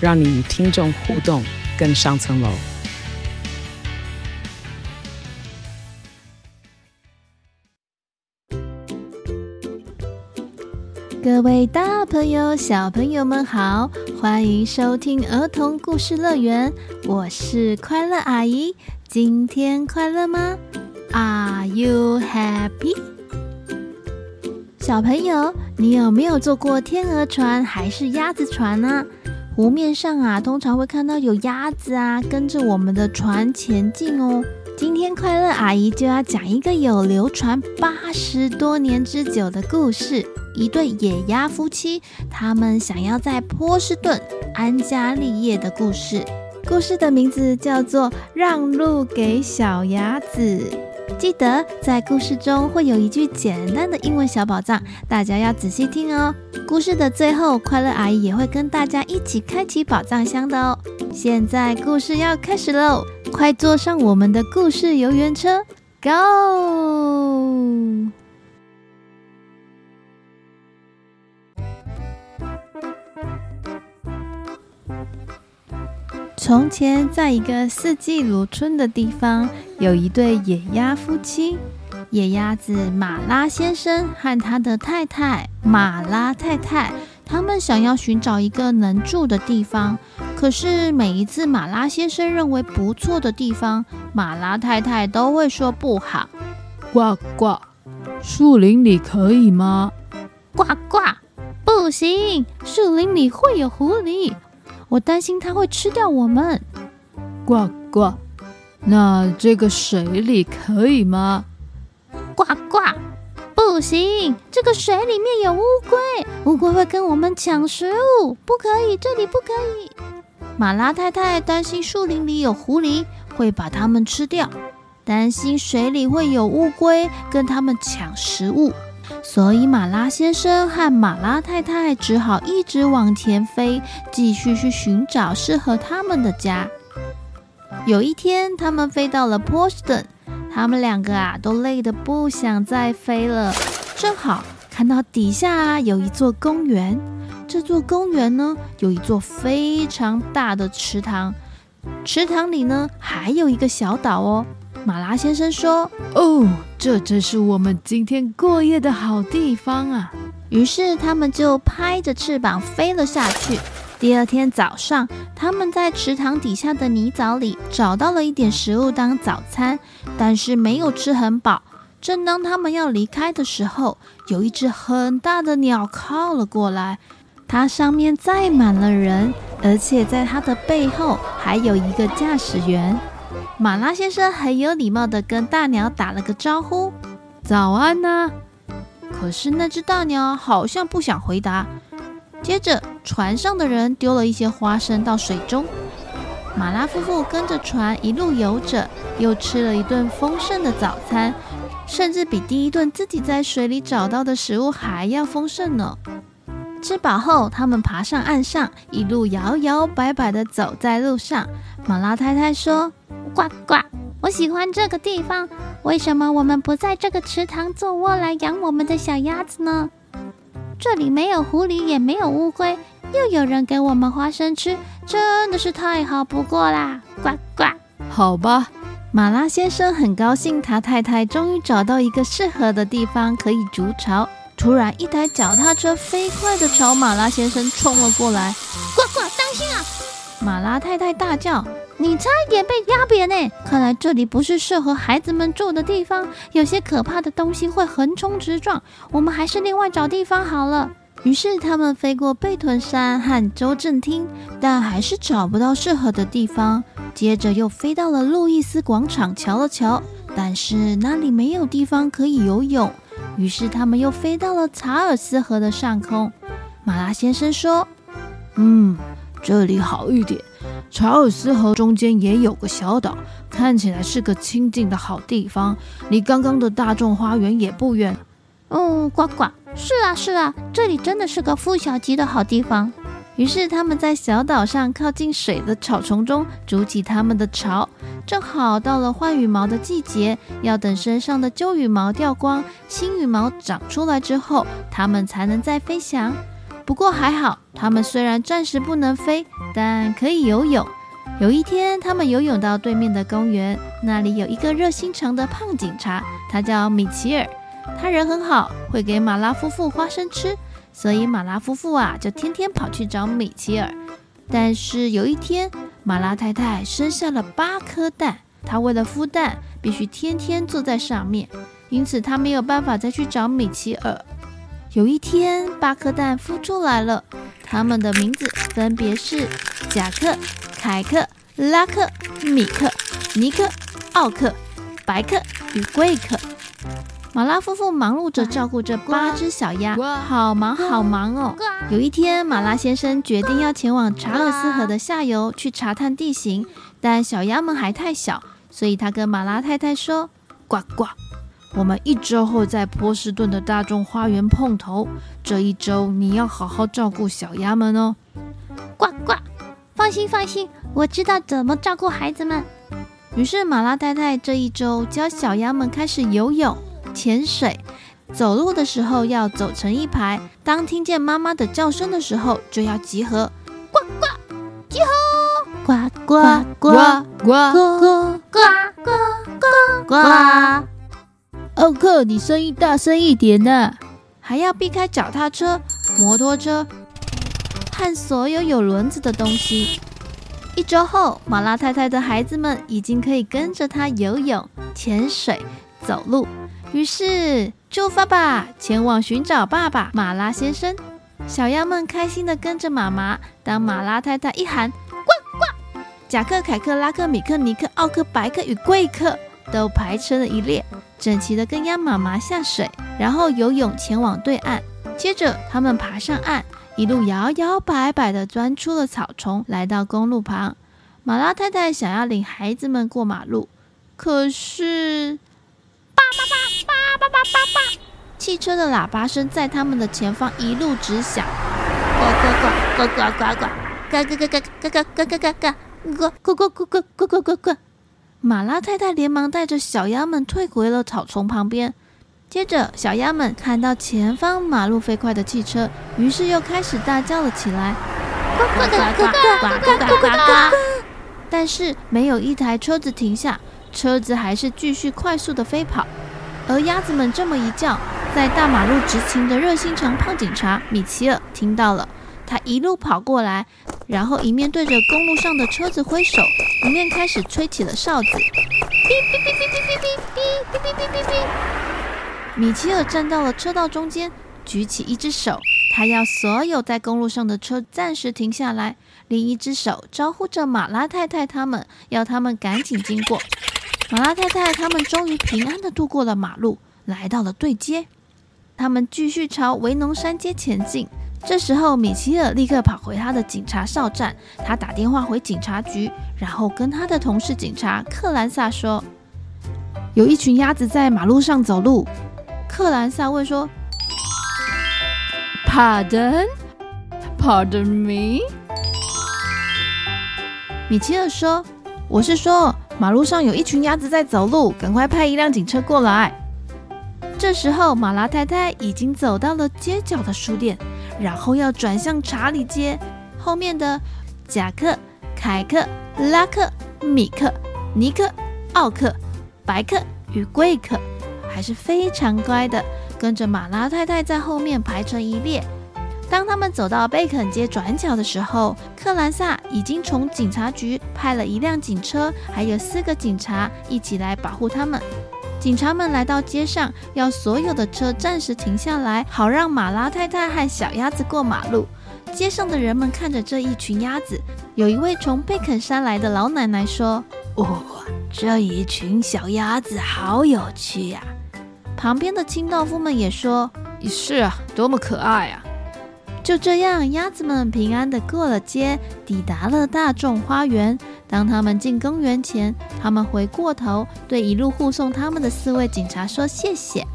让你与听众互动更上层楼。各位大朋友、小朋友们好，欢迎收听儿童故事乐园，我是快乐阿姨。今天快乐吗？Are you happy？小朋友，你有没有坐过天鹅船还是鸭子船呢？湖面上啊，通常会看到有鸭子啊，跟着我们的船前进哦。今天快乐阿姨就要讲一个有流传八十多年之久的故事。一对野鸭夫妻，他们想要在波士顿安家立业的故事。故事的名字叫做《让路给小鸭子》。记得在故事中会有一句简单的英文小宝藏，大家要仔细听哦。故事的最后，快乐阿姨也会跟大家一起开启宝藏箱的哦。现在故事要开始喽，快坐上我们的故事游园车，Go！从前，在一个四季如春的地方，有一对野鸭夫妻。野鸭子马拉先生和他的太太马拉太太，他们想要寻找一个能住的地方。可是每一次马拉先生认为不错的地方，马拉太太都会说不好。呱呱，树林里可以吗？呱呱，不行，树林里会有狐狸。我担心它会吃掉我们。呱呱，那这个水里可以吗？呱呱，不行，这个水里面有乌龟，乌龟会跟我们抢食物，不可以，这里不可以。马拉太太担心树林里有狐狸会把它们吃掉，担心水里会有乌龟跟他们抢食物。所以马拉先生和马拉太太只好一直往前飞，继续去寻找适合他们的家。有一天，他们飞到了波士顿，他们两个啊都累得不想再飞了。正好看到底下啊有一座公园，这座公园呢有一座非常大的池塘，池塘里呢还有一个小岛哦。马拉先生说：“哦，这真是我们今天过夜的好地方啊！”于是他们就拍着翅膀飞了下去。第二天早上，他们在池塘底下的泥沼里找到了一点食物当早餐，但是没有吃很饱。正当他们要离开的时候，有一只很大的鸟靠了过来，它上面载满了人，而且在它的背后还有一个驾驶员。马拉先生很有礼貌地跟大鸟打了个招呼：“早安呢。”可是那只大鸟好像不想回答。接着，船上的人丢了一些花生到水中。马拉夫妇跟着船一路游着，又吃了一顿丰盛的早餐，甚至比第一顿自己在水里找到的食物还要丰盛呢。吃饱后，他们爬上岸上，一路摇摇摆摆地走在路上。马拉太太说：“呱呱，我喜欢这个地方。为什么我们不在这个池塘做窝来养我们的小鸭子呢？这里没有狐狸，也没有乌龟，又有人给我们花生吃，真的是太好不过啦！呱呱，好吧。”马拉先生很高兴，他太太终于找到一个适合的地方可以筑巢。突然，一台脚踏车飞快地朝马拉先生冲了过来。呱呱！马拉太太大叫：“你差一点被压扁呢！看来这里不是适合孩子们住的地方，有些可怕的东西会横冲直撞。我们还是另外找地方好了。”于是他们飞过贝屯山和州政厅，但还是找不到适合的地方。接着又飞到了路易斯广场瞧了瞧，但是那里没有地方可以游泳。于是他们又飞到了查尔斯河的上空。马拉先生说：“嗯，这里好一点。查尔斯河中间也有个小岛，看起来是个清静的好地方，离刚刚的大众花园也不远。嗯，呱呱，是啊是啊，这里真的是个孵小鸡的好地方。于是他们在小岛上靠近水的草丛中筑起他们的巢。正好到了换羽毛的季节，要等身上的旧羽毛掉光，新羽毛长出来之后，他们才能再飞翔。不过还好，他们虽然暂时不能飞，但可以游泳。有一天，他们游泳到对面的公园，那里有一个热心肠的胖警察，他叫米奇尔，他人很好，会给马拉夫妇花生吃。所以马拉夫妇啊，就天天跑去找米奇尔。但是有一天，马拉太太生下了八颗蛋，她为了孵蛋，必须天天坐在上面，因此她没有办法再去找米奇尔。有一天，八颗蛋孵出来了，它们的名字分别是贾克、凯克、拉克、米克、尼克、奥克、白克与贵克。马拉夫妇忙碌着照顾这八只小鸭，好忙好忙哦。有一天，马拉先生决定要前往查尔斯河的下游去查探地形，但小鸭们还太小，所以他跟马拉太太说：“呱呱，我们一周后在波士顿的大众花园碰头。这一周你要好好照顾小鸭们哦。”“呱呱，放心放心，我知道怎么照顾孩子们。”于是马拉太太这一周教小鸭们开始游泳。潜水，走路的时候要走成一排。当听见妈妈的叫声的时候，就要集合。呱呱，集合！呱呱呱呱呱呱呱呱！奥克，你声音大声一点呐！还要避开脚踏车、摩托车和所有有轮子的东西。一周后，马拉太太的孩子们已经可以跟着她游泳、潜水、走路。于是出发吧，前往寻找爸爸马拉先生。小鸭们开心地跟着妈妈。当马拉太太一喊“呱呱”，贾克、凯克、拉克、米克、尼克、奥克、白克与贵克都排成了一列，整齐地跟鸭妈妈下水，然后游泳前往对岸。接着他们爬上岸，一路摇摇摆摆地钻出了草丛，来到公路旁。马拉太太想要领孩子们过马路，可是。叭叭叭叭叭叭叭叭汽车的喇叭声在他们的前方一路直响，呱呱呱呱呱呱呱呱，嘎嘎嘎嘎嘎嘎嘎嘎嘎嘎，呱呱呱呱呱呱呱呱呱。马拉太太连忙带着小鸭们退回了草丛旁边。接着，小鸭们看到前方马路飞快的汽车，于是又开始大叫了起来，呱呱呱呱呱呱呱呱呱。但是没有一台车子停下，车子还是继续快速的飞跑。而鸭子们这么一叫，在大马路执勤的热心肠胖警察米奇尔听到了，他一路跑过来，然后一面对着公路上的车子挥手，一面开始吹起了哨子。哔哔哔哔哔哔哔哔哔哔哔哔哔。米奇尔站到了车道中间，举起一只手，他要所有在公路上的车暂时停下来，另一只手招呼着马拉太太他们，要他们赶紧经过。马拉太太他们终于平安地度过了马路，来到了对街。他们继续朝维农山街前进。这时候，米奇尔立刻跑回他的警察哨站，他打电话回警察局，然后跟他的同事警察克兰萨说：“有一群鸭子在马路上走路。”克兰萨问说：“Pardon? Pardon me?” 米奇尔说：“我是说。”马路上有一群鸭子在走路，赶快派一辆警车过来。这时候，马拉太太已经走到了街角的书店，然后要转向查理街。后面的贾克、凯克、拉克、米克、尼克、奥克、白克与贵克还是非常乖的，跟着马拉太太在后面排成一列。当他们走到贝肯街转角的时候，克兰萨已经从警察局派了一辆警车，还有四个警察一起来保护他们。警察们来到街上，要所有的车暂时停下来，好让马拉太太和小鸭子过马路。街上的人们看着这一群鸭子，有一位从贝肯山来的老奶奶说：“哦，这一群小鸭子好有趣呀！”旁边的清道夫们也说：“是啊，多么可爱啊！”就这样，鸭子们平安地过了街，抵达了大众花园。当他们进公园前，他们回过头，对一路护送他们的四位警察说：“谢谢。”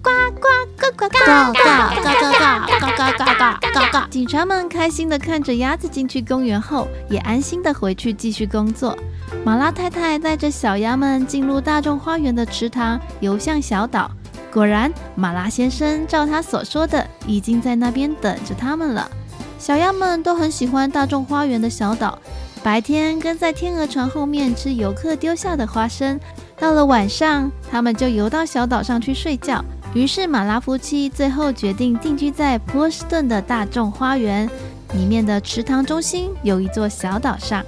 呱呱呱呱呱呱呱呱呱呱呱呱呱呱呱！警察们开心地看着鸭子进去公园后，也安心地回去继续工作。马拉太太带着小鸭们进入大众花园的池塘，游向小岛。果然，马拉先生照他所说的，已经在那边等着他们了。小鸭们都很喜欢大众花园的小岛，白天跟在天鹅船后面吃游客丢下的花生，到了晚上，他们就游到小岛上去睡觉。于是，马拉夫妻最后决定定居在波士顿的大众花园里面的池塘中心有一座小岛上。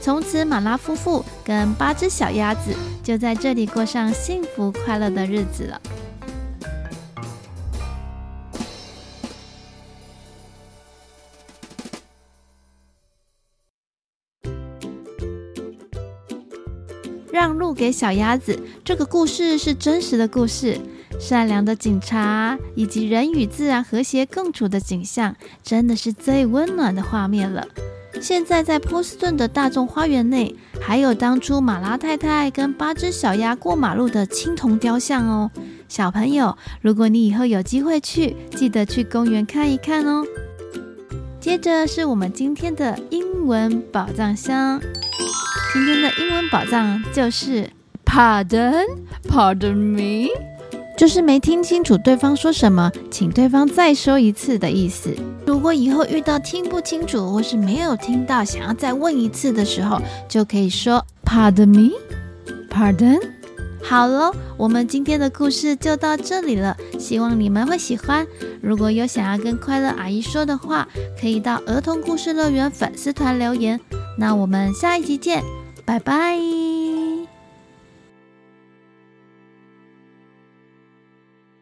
从此，马拉夫妇跟八只小鸭子就在这里过上幸福快乐的日子了。让路给小鸭子，这个故事是真实的故事。善良的警察以及人与自然和谐共处的景象，真的是最温暖的画面了。现在在波士顿的大众花园内，还有当初马拉太太跟八只小鸭过马路的青铜雕像哦。小朋友，如果你以后有机会去，记得去公园看一看哦。接着是我们今天的英文宝藏箱，今天的英文宝藏就是 Pardon, pardon me。就是没听清楚对方说什么，请对方再说一次的意思。如果以后遇到听不清楚或是没有听到，想要再问一次的时候，就可以说 Pardon me, pardon。好了，我们今天的故事就到这里了，希望你们会喜欢。如果有想要跟快乐阿姨说的话，可以到儿童故事乐园粉丝团留言。那我们下一集见，拜拜。